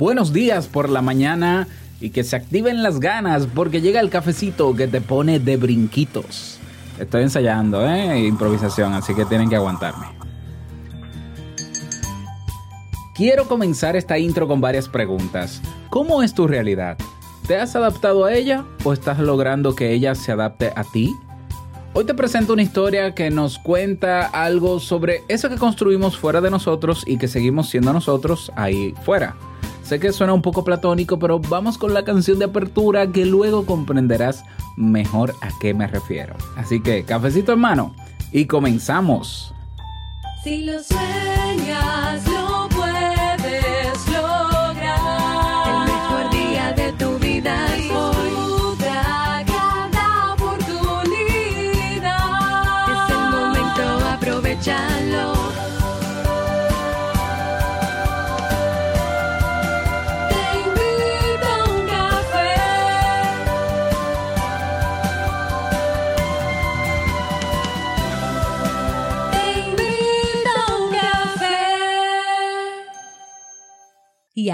buenos días por la mañana y que se activen las ganas porque llega el cafecito que te pone de brinquitos. Estoy ensayando, ¿eh? Improvisación, así que tienen que aguantarme. Quiero comenzar esta intro con varias preguntas. ¿Cómo es tu realidad? ¿Te has adaptado a ella o estás logrando que ella se adapte a ti? Hoy te presento una historia que nos cuenta algo sobre eso que construimos fuera de nosotros y que seguimos siendo nosotros ahí fuera. Sé que suena un poco platónico, pero vamos con la canción de apertura que luego comprenderás mejor a qué me refiero. Así que, cafecito en mano y comenzamos. Si lo sueñas, lo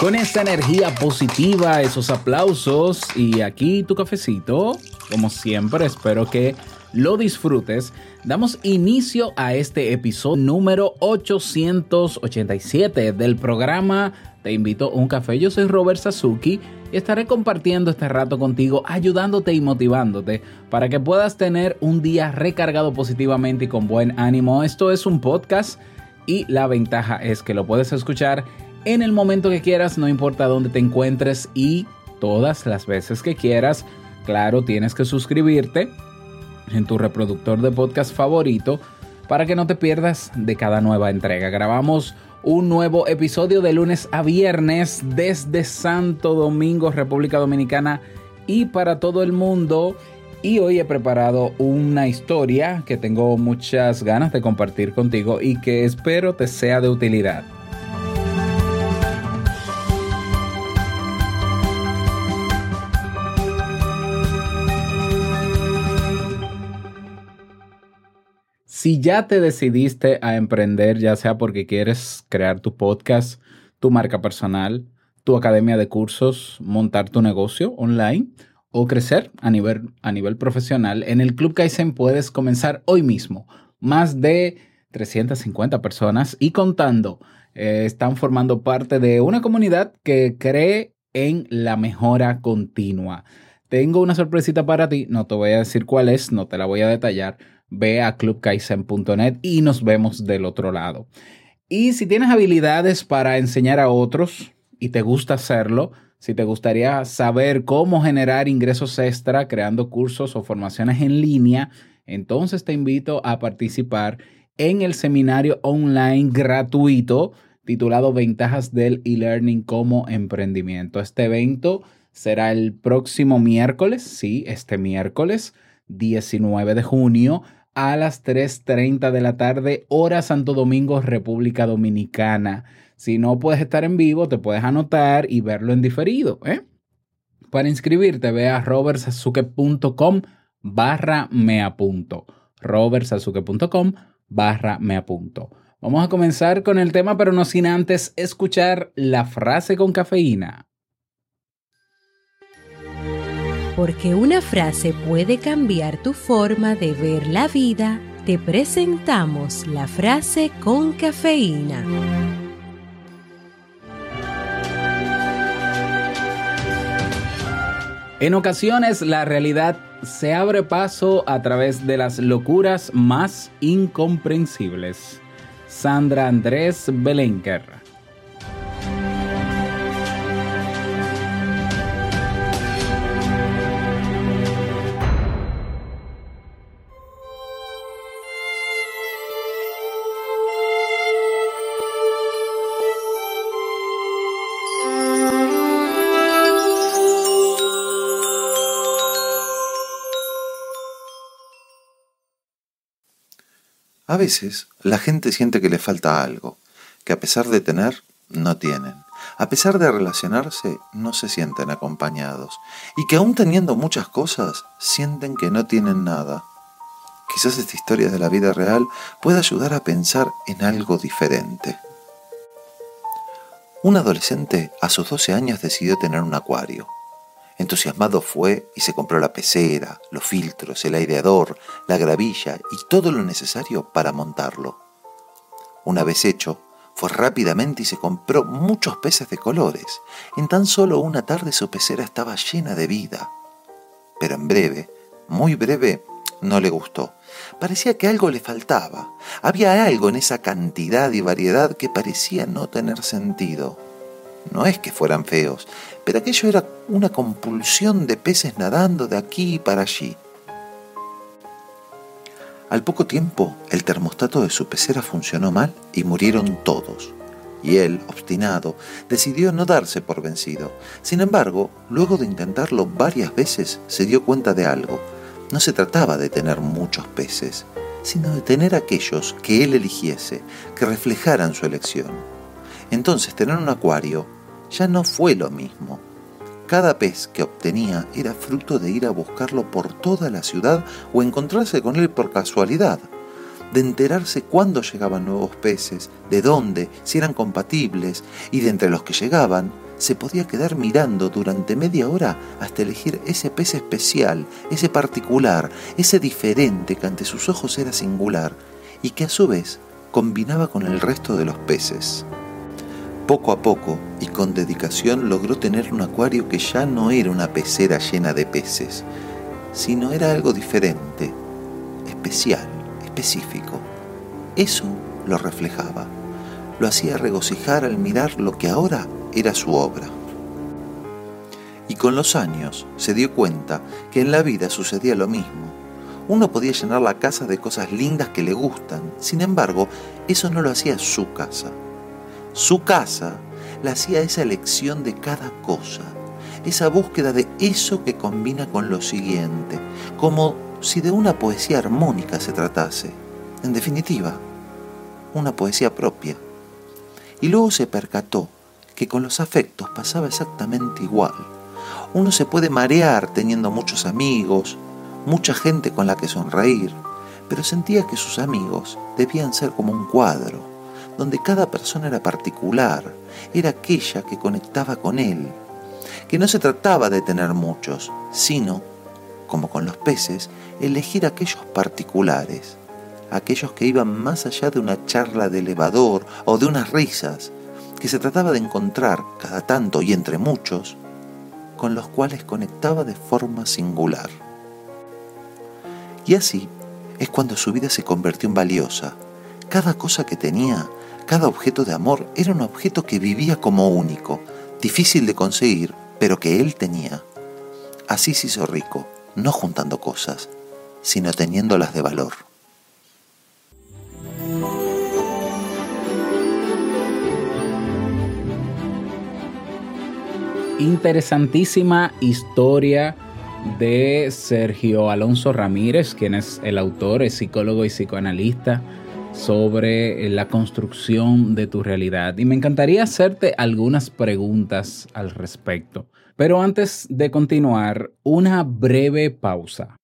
Con esa energía positiva, esos aplausos y aquí tu cafecito, como siempre espero que lo disfrutes, damos inicio a este episodio número 887 del programa Te invito a un café. Yo soy Robert Sasuki y estaré compartiendo este rato contigo, ayudándote y motivándote para que puedas tener un día recargado positivamente y con buen ánimo. Esto es un podcast y la ventaja es que lo puedes escuchar en el momento que quieras, no importa dónde te encuentres y todas las veces que quieras. Claro, tienes que suscribirte en tu reproductor de podcast favorito para que no te pierdas de cada nueva entrega. Grabamos un nuevo episodio de lunes a viernes desde Santo Domingo, República Dominicana y para todo el mundo. Y hoy he preparado una historia que tengo muchas ganas de compartir contigo y que espero te sea de utilidad. Si ya te decidiste a emprender, ya sea porque quieres crear tu podcast, tu marca personal, tu academia de cursos, montar tu negocio online o crecer a nivel, a nivel profesional, en el Club Kaizen puedes comenzar hoy mismo. Más de 350 personas y contando eh, están formando parte de una comunidad que cree en la mejora continua. Tengo una sorpresita para ti, no te voy a decir cuál es, no te la voy a detallar ve a clubkaizen.net y nos vemos del otro lado. Y si tienes habilidades para enseñar a otros y te gusta hacerlo, si te gustaría saber cómo generar ingresos extra creando cursos o formaciones en línea, entonces te invito a participar en el seminario online gratuito titulado Ventajas del e-learning como emprendimiento. Este evento será el próximo miércoles, sí, este miércoles 19 de junio a las 3.30 de la tarde, hora Santo Domingo, República Dominicana. Si no puedes estar en vivo, te puedes anotar y verlo en diferido. ¿eh? Para inscribirte, ve a robertsazuke.com barra me apunto. robertsazuke.com barra me apunto. Vamos a comenzar con el tema, pero no sin antes escuchar la frase con cafeína. Porque una frase puede cambiar tu forma de ver la vida, te presentamos la frase con cafeína. En ocasiones la realidad se abre paso a través de las locuras más incomprensibles. Sandra Andrés Belenker. Veces la gente siente que le falta algo, que a pesar de tener, no tienen. A pesar de relacionarse, no se sienten acompañados. Y que aún teniendo muchas cosas, sienten que no tienen nada. Quizás esta historia de la vida real pueda ayudar a pensar en algo diferente. Un adolescente a sus 12 años decidió tener un acuario. Entusiasmado fue y se compró la pecera, los filtros, el aireador, la gravilla y todo lo necesario para montarlo. Una vez hecho, fue rápidamente y se compró muchos peces de colores. En tan solo una tarde su pecera estaba llena de vida. Pero en breve, muy breve, no le gustó. Parecía que algo le faltaba. Había algo en esa cantidad y variedad que parecía no tener sentido. No es que fueran feos, pero aquello era una compulsión de peces nadando de aquí para allí. Al poco tiempo, el termostato de su pecera funcionó mal y murieron todos. Y él, obstinado, decidió no darse por vencido. Sin embargo, luego de intentarlo varias veces, se dio cuenta de algo. No se trataba de tener muchos peces, sino de tener aquellos que él eligiese, que reflejaran su elección. Entonces, tener un acuario ya no fue lo mismo. Cada pez que obtenía era fruto de ir a buscarlo por toda la ciudad o encontrarse con él por casualidad, de enterarse cuándo llegaban nuevos peces, de dónde, si eran compatibles, y de entre los que llegaban, se podía quedar mirando durante media hora hasta elegir ese pez especial, ese particular, ese diferente que ante sus ojos era singular y que a su vez combinaba con el resto de los peces. Poco a poco y con dedicación logró tener un acuario que ya no era una pecera llena de peces, sino era algo diferente, especial, específico. Eso lo reflejaba, lo hacía regocijar al mirar lo que ahora era su obra. Y con los años se dio cuenta que en la vida sucedía lo mismo. Uno podía llenar la casa de cosas lindas que le gustan, sin embargo, eso no lo hacía su casa. Su casa la hacía esa elección de cada cosa, esa búsqueda de eso que combina con lo siguiente, como si de una poesía armónica se tratase. En definitiva, una poesía propia. Y luego se percató que con los afectos pasaba exactamente igual. Uno se puede marear teniendo muchos amigos, mucha gente con la que sonreír, pero sentía que sus amigos debían ser como un cuadro, donde cada persona era particular, era aquella que conectaba con él, que no se trataba de tener muchos, sino, como con los peces, elegir aquellos particulares, aquellos que iban más allá de una charla de elevador o de unas risas, que se trataba de encontrar cada tanto y entre muchos, con los cuales conectaba de forma singular. Y así es cuando su vida se convirtió en valiosa. Cada cosa que tenía cada objeto de amor era un objeto que vivía como único, difícil de conseguir, pero que él tenía. Así se hizo rico, no juntando cosas, sino teniéndolas de valor. Interesantísima historia de Sergio Alonso Ramírez, quien es el autor, es psicólogo y psicoanalista sobre la construcción de tu realidad. Y me encantaría hacerte algunas preguntas al respecto. Pero antes de continuar, una breve pausa.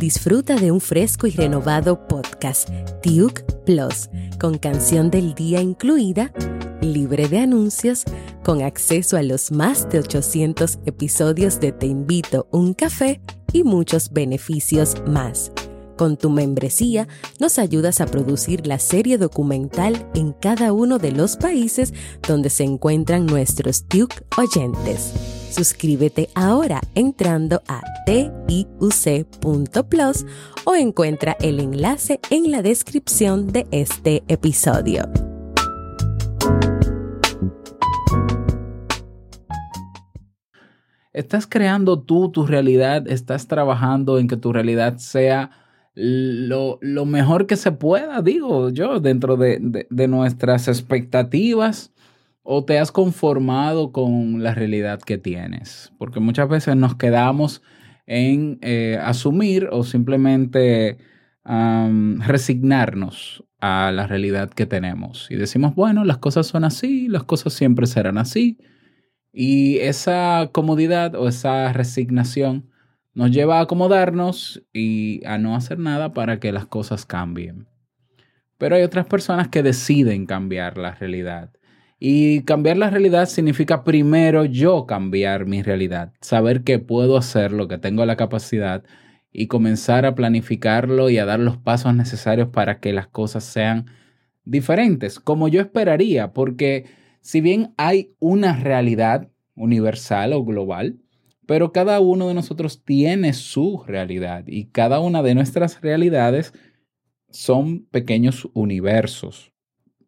Disfruta de un fresco y renovado podcast, Duke Plus, con canción del día incluida, libre de anuncios, con acceso a los más de 800 episodios de Te invito un café y muchos beneficios más. Con tu membresía nos ayudas a producir la serie documental en cada uno de los países donde se encuentran nuestros Duke oyentes. Suscríbete ahora entrando a tiuc.plus o encuentra el enlace en la descripción de este episodio. Estás creando tú tu realidad, estás trabajando en que tu realidad sea lo, lo mejor que se pueda, digo yo, dentro de, de- nuestras expectativas o te has conformado con la realidad que tienes. Porque muchas veces nos quedamos en eh, asumir o simplemente resignarnos a la realidad que tenemos. Y decimos, bueno, las cosas son así, las cosas siempre serán así. Y esa comodidad o esa resignación nos lleva a acomodarnos y a no hacer nada para que las cosas cambien. Pero hay otras personas que deciden cambiar la realidad. Y cambiar la realidad significa primero yo cambiar mi realidad, saber que puedo hacerlo, que tengo la capacidad y comenzar a planificarlo y a dar los pasos necesarios para que las cosas sean diferentes, como yo esperaría, porque si bien hay una realidad universal o global, pero cada uno de nosotros tiene su realidad y cada una de nuestras realidades son pequeños universos.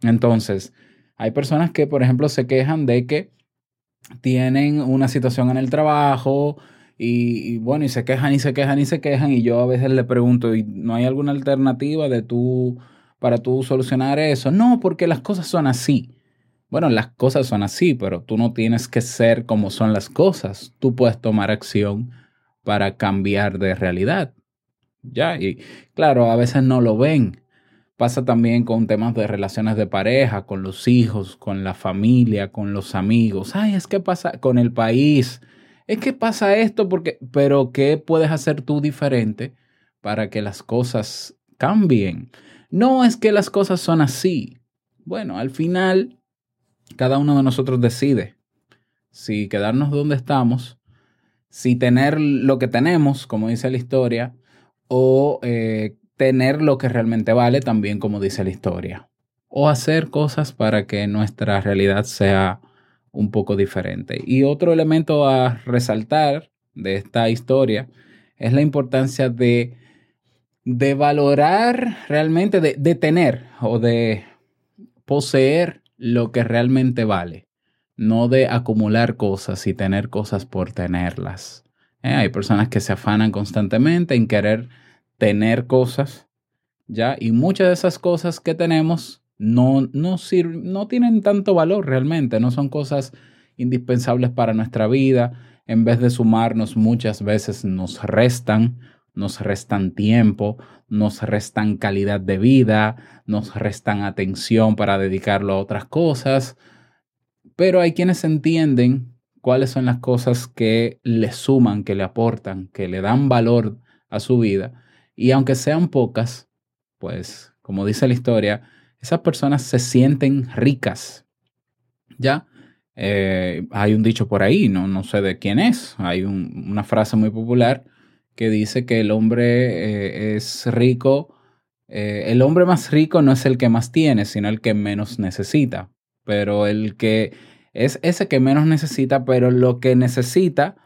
Entonces, hay personas que, por ejemplo, se quejan de que tienen una situación en el trabajo y, bueno, y se quejan y se quejan y se quejan y yo a veces le pregunto, ¿y no hay alguna alternativa de tú para tú solucionar eso? No, porque las cosas son así. Bueno, las cosas son así, pero tú no tienes que ser como son las cosas. Tú puedes tomar acción para cambiar de realidad. Ya, y claro, a veces no lo ven. Pasa también con temas de relaciones de pareja, con los hijos, con la familia, con los amigos. Ay, es que pasa con el país. Es que pasa esto porque, pero ¿qué puedes hacer tú diferente para que las cosas cambien? No es que las cosas son así. Bueno, al final, cada uno de nosotros decide si quedarnos donde estamos, si tener lo que tenemos, como dice la historia, o eh, tener lo que realmente vale, también como dice la historia. O hacer cosas para que nuestra realidad sea un poco diferente. Y otro elemento a resaltar de esta historia es la importancia de, de valorar realmente, de, de tener o de poseer lo que realmente vale, no de acumular cosas y tener cosas por tenerlas. ¿Eh? Hay personas que se afanan constantemente en querer tener cosas, ¿ya? Y muchas de esas cosas que tenemos no, no, sir- no tienen tanto valor realmente, no son cosas indispensables para nuestra vida. En vez de sumarnos, muchas veces nos restan, nos restan tiempo, nos restan calidad de vida, nos restan atención para dedicarlo a otras cosas. Pero hay quienes entienden cuáles son las cosas que le suman, que le aportan, que le dan valor a su vida. Y aunque sean pocas, pues como dice la historia, esas personas se sienten ricas. ¿Ya? Eh, hay un dicho por ahí, no, no sé de quién es. Hay un- una frase muy popular que dice que el hombre eh, es rico. eh, el hombre más rico no es el que más tiene, sino el que menos necesita. Pero el que es ese que menos necesita, pero lo que necesita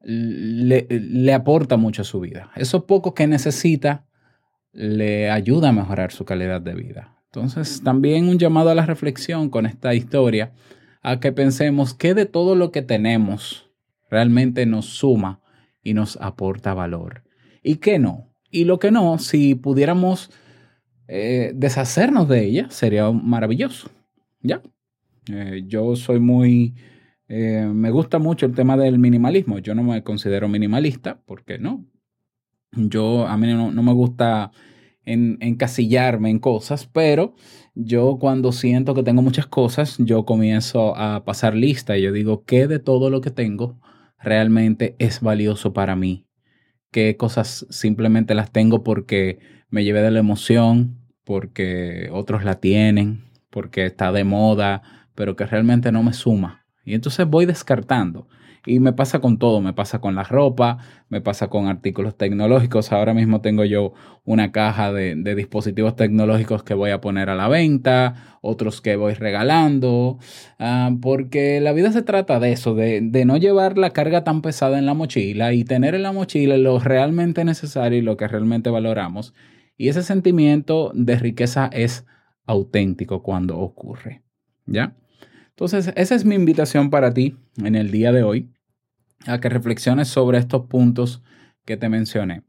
le, le aporta mucho a su vida. Eso poco que necesita le ayuda a mejorar su calidad de vida. Entonces, también un llamado a la reflexión con esta historia, a que pensemos que de todo lo que tenemos realmente nos suma y nos aporta valor. Y que no. Y lo que no, si pudiéramos eh, deshacernos de ella, sería maravilloso. ¿Ya? Eh, yo soy muy... eh, me gusta mucho el tema del minimalismo. Yo no me considero minimalista, porque no. Yo, a mí no, no me gusta en- encasillarme en cosas, pero yo cuando siento que tengo muchas cosas, yo comienzo a pasar lista y yo digo, ¿qué de todo lo que tengo realmente es valioso para mí? ¿Qué cosas simplemente las tengo porque me llevé de la emoción, porque otros la tienen, porque está de moda, pero que realmente no me suma? Y entonces voy descartando. Y me pasa con todo, me pasa con la ropa, me pasa con artículos tecnológicos. Ahora mismo tengo yo una caja de, dispositivos tecnológicos que voy a poner a la venta, otros que voy regalando, ah, porque la vida se trata de eso, de, de no llevar la carga tan pesada en la mochila y tener en la mochila lo realmente necesario y lo que realmente valoramos. Y ese sentimiento de riqueza es auténtico cuando ocurre. ¿Ya? Entonces, esa es mi invitación para ti en el día de hoy, a que reflexiones sobre estos puntos que te mencioné.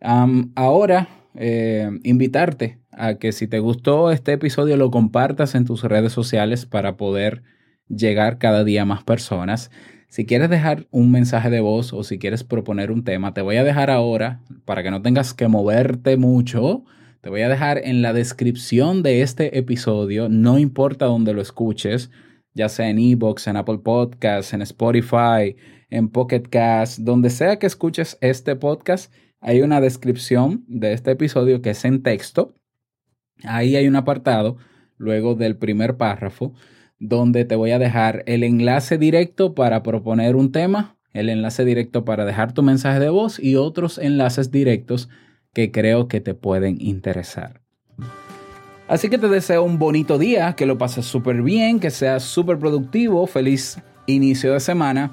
Ahora, eh, invitarte a que si te gustó este episodio lo compartas en tus redes sociales para poder llegar cada día a más personas. Si quieres dejar un mensaje de voz o si quieres proponer un tema, te voy a dejar ahora, para que no tengas que moverte mucho, te voy a dejar en la descripción de este episodio, no importa dónde lo escuches, ya sea en Evox, en Apple Podcasts, en Spotify, en Pocket Cast, donde sea que escuches este podcast, hay una descripción de este episodio que es en texto. Ahí hay un apartado, luego del primer párrafo, donde te voy a dejar el enlace directo para proponer un tema, el enlace directo para dejar tu mensaje de voz y otros enlaces directos que creo que te pueden interesar. Así que te deseo un bonito día, que lo pases súper bien, que seas súper productivo, feliz inicio de semana